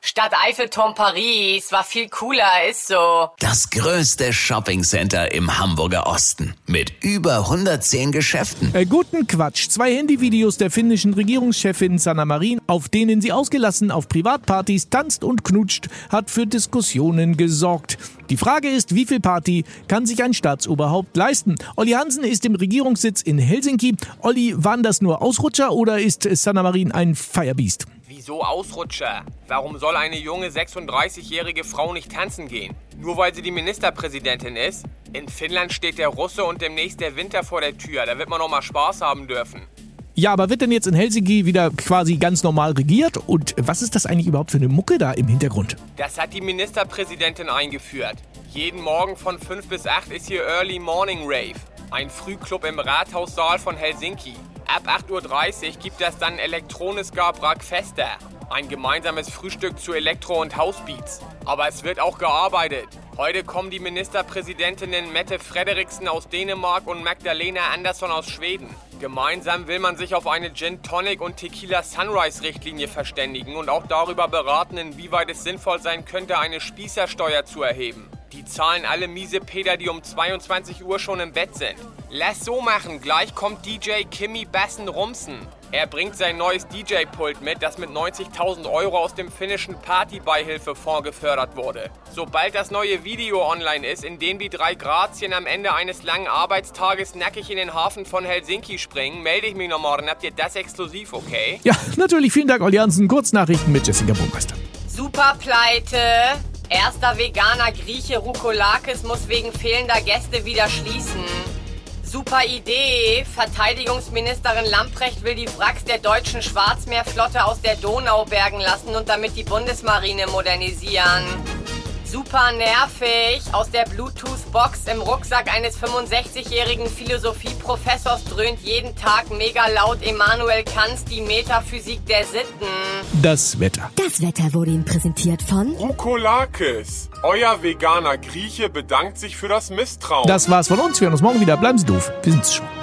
Stadt Eiffelturm Paris war viel cooler, ist so. Das größte Shoppingcenter im Hamburger Osten mit über 110 Geschäften. Äh, guten Quatsch. Zwei Handyvideos der finnischen Regierungschefin Sanna Marin, auf denen sie ausgelassen auf Privatpartys tanzt und knutscht, hat für Diskussionen gesorgt. Die Frage ist, wie viel Party kann sich ein Staatsoberhaupt leisten? Olli Hansen ist im Regierungssitz in Helsinki. Olli, waren das nur Ausrutscher oder ist Sanna Marin ein Firebeast? Wieso Ausrutscher? Warum soll eine junge 36-jährige Frau nicht tanzen gehen? Nur weil sie die Ministerpräsidentin ist? In Finnland steht der Russe und demnächst der Winter vor der Tür. Da wird man noch mal Spaß haben dürfen. Ja, aber wird denn jetzt in Helsinki wieder quasi ganz normal regiert? Und was ist das eigentlich überhaupt für eine Mucke da im Hintergrund? Das hat die Ministerpräsidentin eingeführt. Jeden Morgen von 5 bis 8 ist hier Early Morning Rave. Ein Frühclub im Rathaussaal von Helsinki. Ab 8.30 Uhr gibt es dann Elektroniska Fester. Ein gemeinsames Frühstück zu Elektro- und Housebeats. Aber es wird auch gearbeitet. Heute kommen die Ministerpräsidentinnen Mette Frederiksen aus Dänemark und Magdalena Andersson aus Schweden. Gemeinsam will man sich auf eine Gin Tonic und Tequila Sunrise Richtlinie verständigen und auch darüber beraten, inwieweit es sinnvoll sein könnte, eine Spießersteuer zu erheben. Die zahlen alle miese Peter, die um 22 Uhr schon im Bett sind. Lass so machen, gleich kommt DJ Kimmy Bassen Rumsen. Er bringt sein neues DJ-Pult mit, das mit 90.000 Euro aus dem finnischen Partybeihilfefonds gefördert wurde. Sobald das neue Video online ist, in dem die drei Grazien am Ende eines langen Arbeitstages nackig in den Hafen von Helsinki springen, melde ich mich noch morgen. Habt ihr das exklusiv, okay? Ja, natürlich. Vielen Dank, Olli Hansen. Kurznachrichten mit Jessica Burmeister. Super Pleite. Erster veganer Grieche Rukolakis muss wegen fehlender Gäste wieder schließen. Super Idee. Verteidigungsministerin Lamprecht will die Wracks der deutschen Schwarzmeerflotte aus der Donau bergen lassen und damit die Bundesmarine modernisieren. Super nervig. Aus der Bluetooth-Box im Rucksack eines 65-jährigen Philosophieprofessors dröhnt jeden Tag mega laut Emanuel Kants die Metaphysik der Sitten. Das Wetter. Das Wetter wurde Ihnen präsentiert von Rukolakis. Euer veganer Grieche bedankt sich für das Misstrauen. Das war's von uns. Wir hören uns morgen wieder. Bleiben Sie doof. Wir sind's schon.